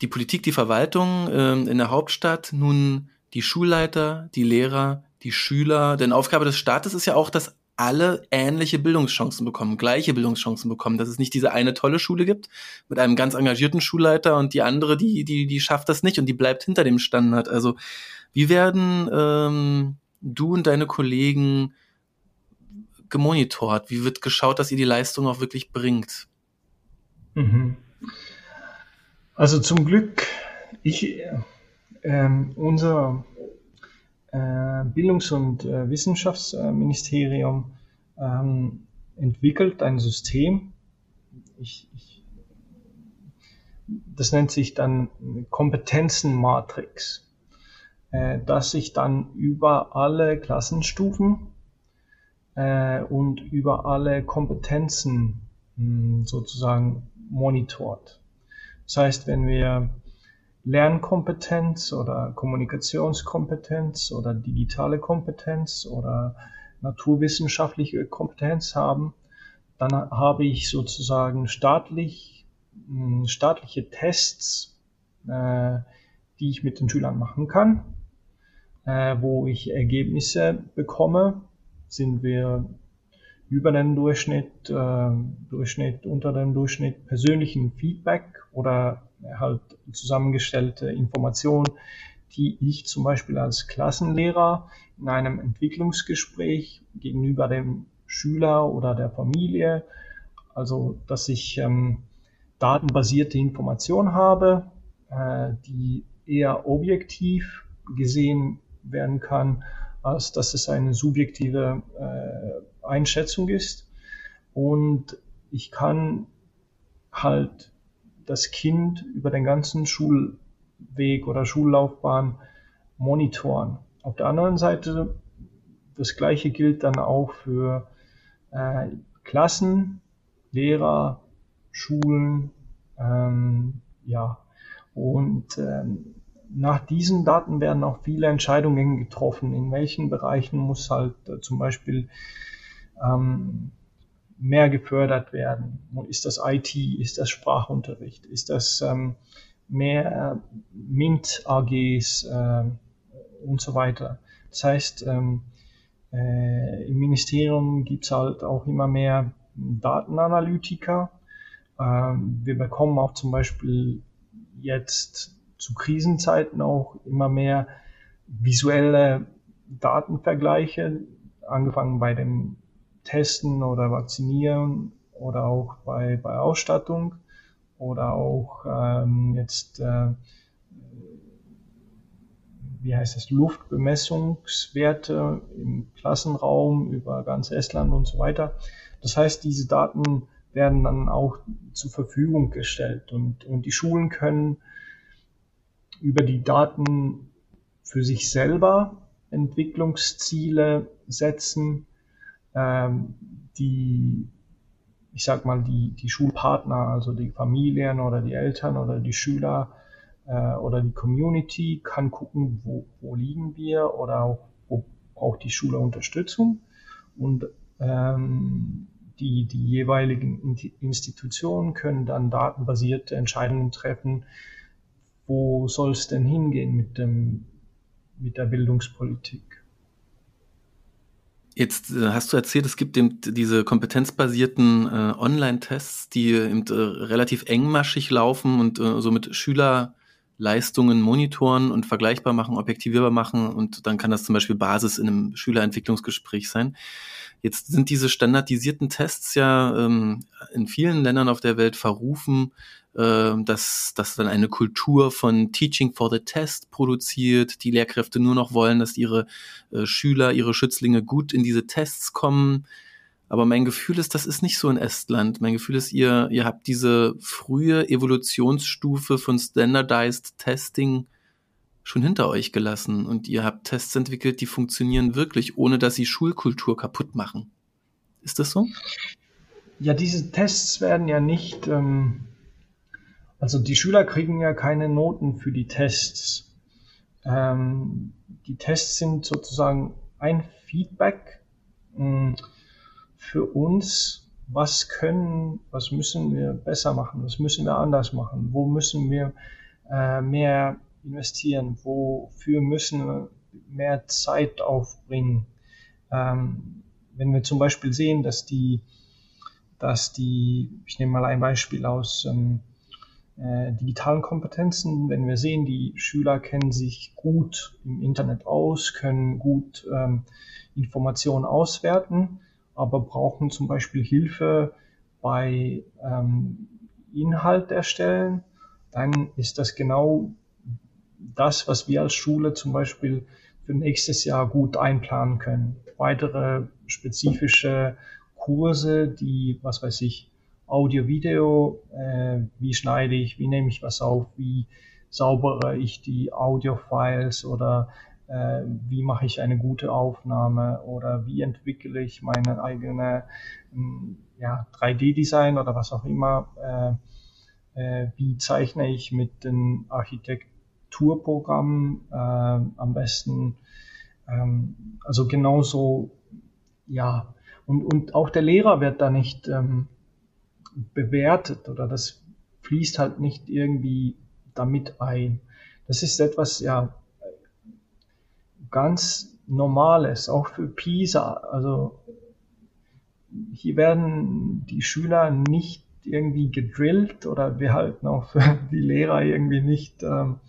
die Politik, die Verwaltung ähm, in der Hauptstadt nun die Schulleiter, die Lehrer, die Schüler? Denn Aufgabe des Staates ist ja auch, das alle ähnliche Bildungschancen bekommen, gleiche Bildungschancen bekommen, dass es nicht diese eine tolle Schule gibt mit einem ganz engagierten Schulleiter und die andere, die, die, die schafft das nicht und die bleibt hinter dem Standard. Also wie werden ähm, du und deine Kollegen gemonitort? Wie wird geschaut, dass ihr die Leistung auch wirklich bringt? Mhm. Also zum Glück, ich, äh, unser äh, Bildungs- und äh, Wissenschaftsministerium ähm, entwickelt ein System. Ich, ich, das nennt sich dann Kompetenzenmatrix, äh, dass sich dann über alle Klassenstufen äh, und über alle Kompetenzen mh, hm, sozusagen monitort. Das heißt, wenn wir Lernkompetenz oder Kommunikationskompetenz oder digitale Kompetenz oder naturwissenschaftliche Kompetenz haben, dann habe ich sozusagen staatlich, hm, staatliche Tests, äh, die ich mit den Schülern machen kann, äh, wo ich Ergebnisse bekomme. Sind wir über den Durchschnitt, äh, Durchschnitt, unter dem Durchschnitt persönlichen Feedback oder halt zusammengestellte Informationen, die ich zum Beispiel als Klassenlehrer in einem Entwicklungsgespräch gegenüber dem Schüler oder der Familie, also dass ich ähm, datenbasierte Informationen habe, äh, die eher objektiv gesehen werden kann, als dass es eine subjektive äh, Einschätzung ist. Und ich kann halt das Kind über den ganzen Schulweg oder Schullaufbahn monitoren. Auf der anderen Seite, das gleiche gilt dann auch für äh, Klassen, Lehrer, Schulen, ähm, ja. Und ähm, nach diesen Daten werden auch viele Entscheidungen getroffen. In welchen Bereichen muss halt äh, zum Beispiel ähm, mehr gefördert werden? Ist das IT? Ist das Sprachunterricht? Ist das ähm, mehr äh, MINT-AGs äh, und so weiter? Das heißt, ähm, äh, im Ministerium gibt es halt auch immer mehr Datenanalytiker. Ähm, wir bekommen auch zum Beispiel jetzt zu Krisenzeiten auch immer mehr visuelle Datenvergleiche, angefangen bei dem Testen oder Vaccinieren oder auch bei, bei Ausstattung oder auch ähm, jetzt, äh, wie heißt es, Luftbemessungswerte im Klassenraum über ganz Estland und so weiter. Das heißt, diese Daten werden dann auch zur Verfügung gestellt und, und die Schulen können über die Daten für sich selber Entwicklungsziele setzen ähm, die, ich sag mal, die, die Schulpartner, also die Familien oder die Eltern oder die Schüler äh, oder die Community kann gucken, wo, wo liegen wir oder auch, wo braucht die Schule Unterstützung und ähm, die, die jeweiligen Institutionen können dann datenbasierte Entscheidungen treffen, wo soll es denn hingehen mit, dem, mit der Bildungspolitik. Jetzt äh, hast du erzählt, es gibt eben diese kompetenzbasierten äh, Online-Tests, die eben äh, relativ engmaschig laufen und äh, so mit Schülerleistungen monitoren und vergleichbar machen, objektivierbar machen und dann kann das zum Beispiel Basis in einem Schülerentwicklungsgespräch sein. Jetzt sind diese standardisierten Tests ja ähm, in vielen Ländern auf der Welt verrufen, äh, dass, dass dann eine Kultur von Teaching for the Test produziert, die Lehrkräfte nur noch wollen, dass ihre äh, Schüler, ihre Schützlinge gut in diese Tests kommen. Aber mein Gefühl ist, das ist nicht so in Estland. Mein Gefühl ist, ihr, ihr habt diese frühe Evolutionsstufe von Standardized Testing schon hinter euch gelassen und ihr habt Tests entwickelt, die funktionieren wirklich, ohne dass sie Schulkultur kaputt machen. Ist das so? Ja, diese Tests werden ja nicht ähm, also die Schüler kriegen ja keine Noten für die Tests. Ähm, die Tests sind sozusagen ein Feedback hm, für uns, was können, was müssen wir besser machen, was müssen wir anders machen, wo müssen wir äh, mehr investieren, wofür müssen wir mehr Zeit aufbringen. Ähm, wenn wir zum Beispiel sehen, dass die, dass die, ich nehme mal ein Beispiel aus ähm, äh, digitalen Kompetenzen, wenn wir sehen, die Schüler kennen sich gut im Internet aus, können gut ähm, Informationen auswerten, aber brauchen zum Beispiel Hilfe bei ähm, Inhalt erstellen dann ist das genau das, was wir als Schule zum Beispiel für nächstes Jahr gut einplanen können. Weitere spezifische Kurse, die, was weiß ich, Audio, Video, äh, wie schneide ich, wie nehme ich was auf, wie saubere ich die Audio-Files oder äh, wie mache ich eine gute Aufnahme oder wie entwickle ich meine eigene hm, ja, 3D-Design oder was auch immer, äh, äh, wie zeichne ich mit den Architekturprogrammen äh, am besten, ähm, also genauso, ja, und, und auch der Lehrer wird da nicht ähm, bewertet oder das fließt halt nicht irgendwie damit ein. Das ist etwas, ja, ganz Normales, auch für PISA. Also hier werden die Schüler nicht irgendwie gedrillt oder wir halten auch für *laughs* die Lehrer irgendwie nicht, ähm,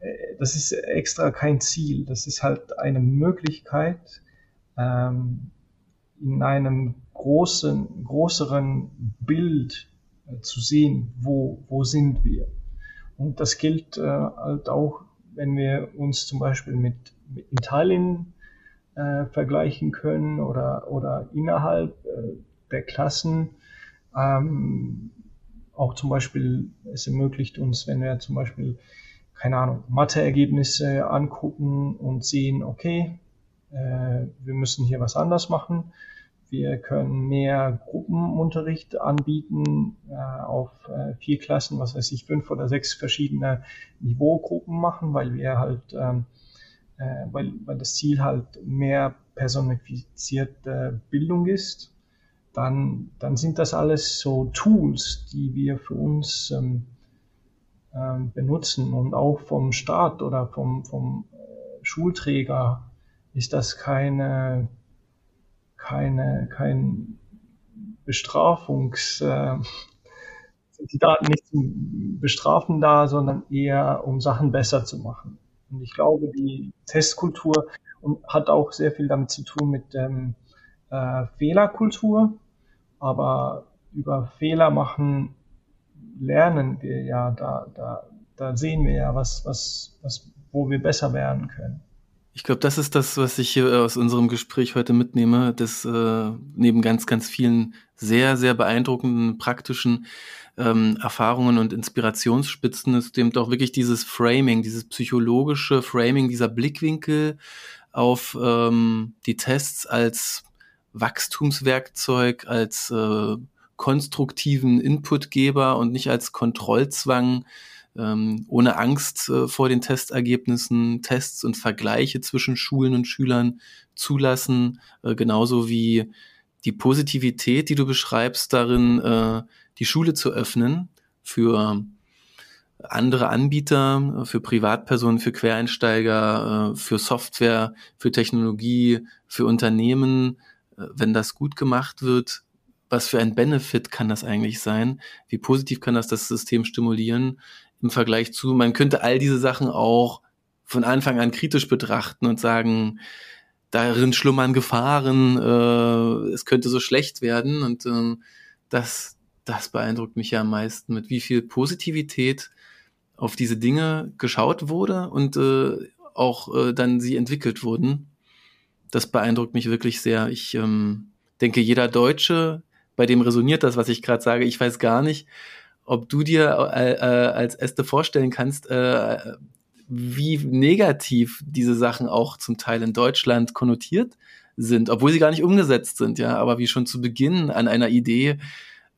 äh, das ist extra kein Ziel, das ist halt eine Möglichkeit, ähm, in einem großen, größeren Bild äh, zu sehen, wo, wo sind wir. Und das gilt äh, halt auch, wenn wir uns zum Beispiel mit, mit Italien äh, vergleichen können oder, oder innerhalb äh, der Klassen. Ähm, auch zum Beispiel, es ermöglicht uns, wenn wir zum Beispiel, keine Ahnung, Matheergebnisse angucken und sehen, okay, äh, wir müssen hier was anders machen. Wir können mehr Gruppenunterricht anbieten, äh, auf äh, vier Klassen, was weiß ich, fünf oder sechs verschiedene Niveaugruppen machen, weil wir halt, ähm, äh, weil, weil das Ziel halt mehr personifizierte Bildung ist. Dann, dann sind das alles so Tools, die wir für uns ähm, ähm, benutzen und auch vom Staat oder vom, vom äh, Schulträger ist das keine, keine, kein Bestrafungs, äh, sind die Daten nicht zum Bestrafen da, sondern eher um Sachen besser zu machen. Und ich glaube, die Testkultur hat auch sehr viel damit zu tun mit ähm, äh, Fehlerkultur, aber über Fehler machen lernen wir ja, da, da, da sehen wir ja, was, was, was, wo wir besser werden können. Ich glaube, das ist das, was ich hier aus unserem Gespräch heute mitnehme, dass äh, neben ganz, ganz vielen sehr, sehr beeindruckenden praktischen ähm, Erfahrungen und Inspirationsspitzen. Ist eben auch wirklich dieses Framing, dieses psychologische Framing, dieser Blickwinkel auf ähm, die Tests als Wachstumswerkzeug, als äh, konstruktiven Inputgeber und nicht als Kontrollzwang ähm, ohne Angst äh, vor den Testergebnissen Tests und Vergleiche zwischen Schulen und Schülern zulassen, äh, genauso wie die Positivität, die du beschreibst, darin äh, die Schule zu öffnen für andere Anbieter, für Privatpersonen, für Quereinsteiger, äh, für Software, für Technologie, für Unternehmen, äh, wenn das gut gemacht wird, was für ein Benefit kann das eigentlich sein? Wie positiv kann das das System stimulieren? Im Vergleich zu, man könnte all diese Sachen auch von Anfang an kritisch betrachten und sagen, darin schlummern Gefahren, äh, es könnte so schlecht werden und äh, das, das beeindruckt mich ja am meisten, mit wie viel Positivität auf diese Dinge geschaut wurde und äh, auch äh, dann sie entwickelt wurden. Das beeindruckt mich wirklich sehr. Ich ähm, denke, jeder Deutsche, bei dem resoniert das, was ich gerade sage. Ich weiß gar nicht, ob du dir äh, äh, als Äste vorstellen kannst, äh, wie negativ diese Sachen auch zum Teil in Deutschland konnotiert sind, obwohl sie gar nicht umgesetzt sind, ja, aber wie schon zu Beginn an einer Idee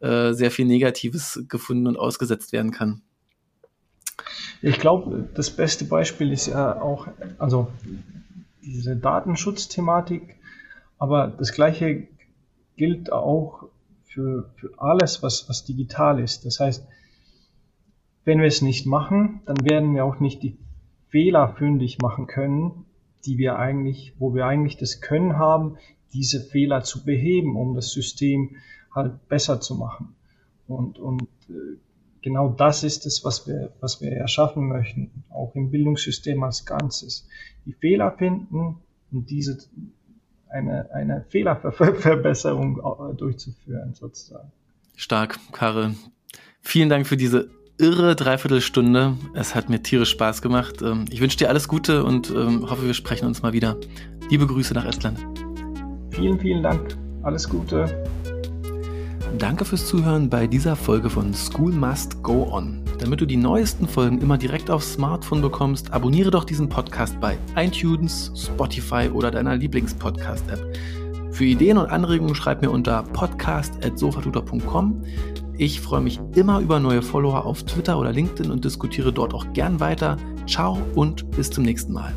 äh, sehr viel Negatives gefunden und ausgesetzt werden kann. Ich glaube, das beste Beispiel ist ja auch, also diese Datenschutzthematik, aber das gleiche gilt auch für, für alles, was, was digital ist. Das heißt, wenn wir es nicht machen, dann werden wir auch nicht die Fehler fündig machen können, die wir eigentlich, wo wir eigentlich das Können haben, diese Fehler zu beheben, um das System halt besser zu machen. Und, und äh, genau das ist es, was wir, was wir erschaffen möchten, auch im Bildungssystem als Ganzes. Die Fehler finden und diese eine, eine Fehlerverbesserung äh, durchzuführen, sozusagen. Stark, Karre. Vielen Dank für diese irre Dreiviertelstunde. Es hat mir tierisch Spaß gemacht. Ähm, ich wünsche dir alles Gute und ähm, hoffe, wir sprechen uns mal wieder. Liebe Grüße nach Estland. Vielen, vielen Dank. Alles Gute. Danke fürs Zuhören bei dieser Folge von School Must Go On. Damit du die neuesten Folgen immer direkt aufs Smartphone bekommst, abonniere doch diesen Podcast bei iTunes, Spotify oder deiner Lieblingspodcast-App. Für Ideen und Anregungen schreib mir unter podcast.sofatutor.com. Ich freue mich immer über neue Follower auf Twitter oder LinkedIn und diskutiere dort auch gern weiter. Ciao und bis zum nächsten Mal.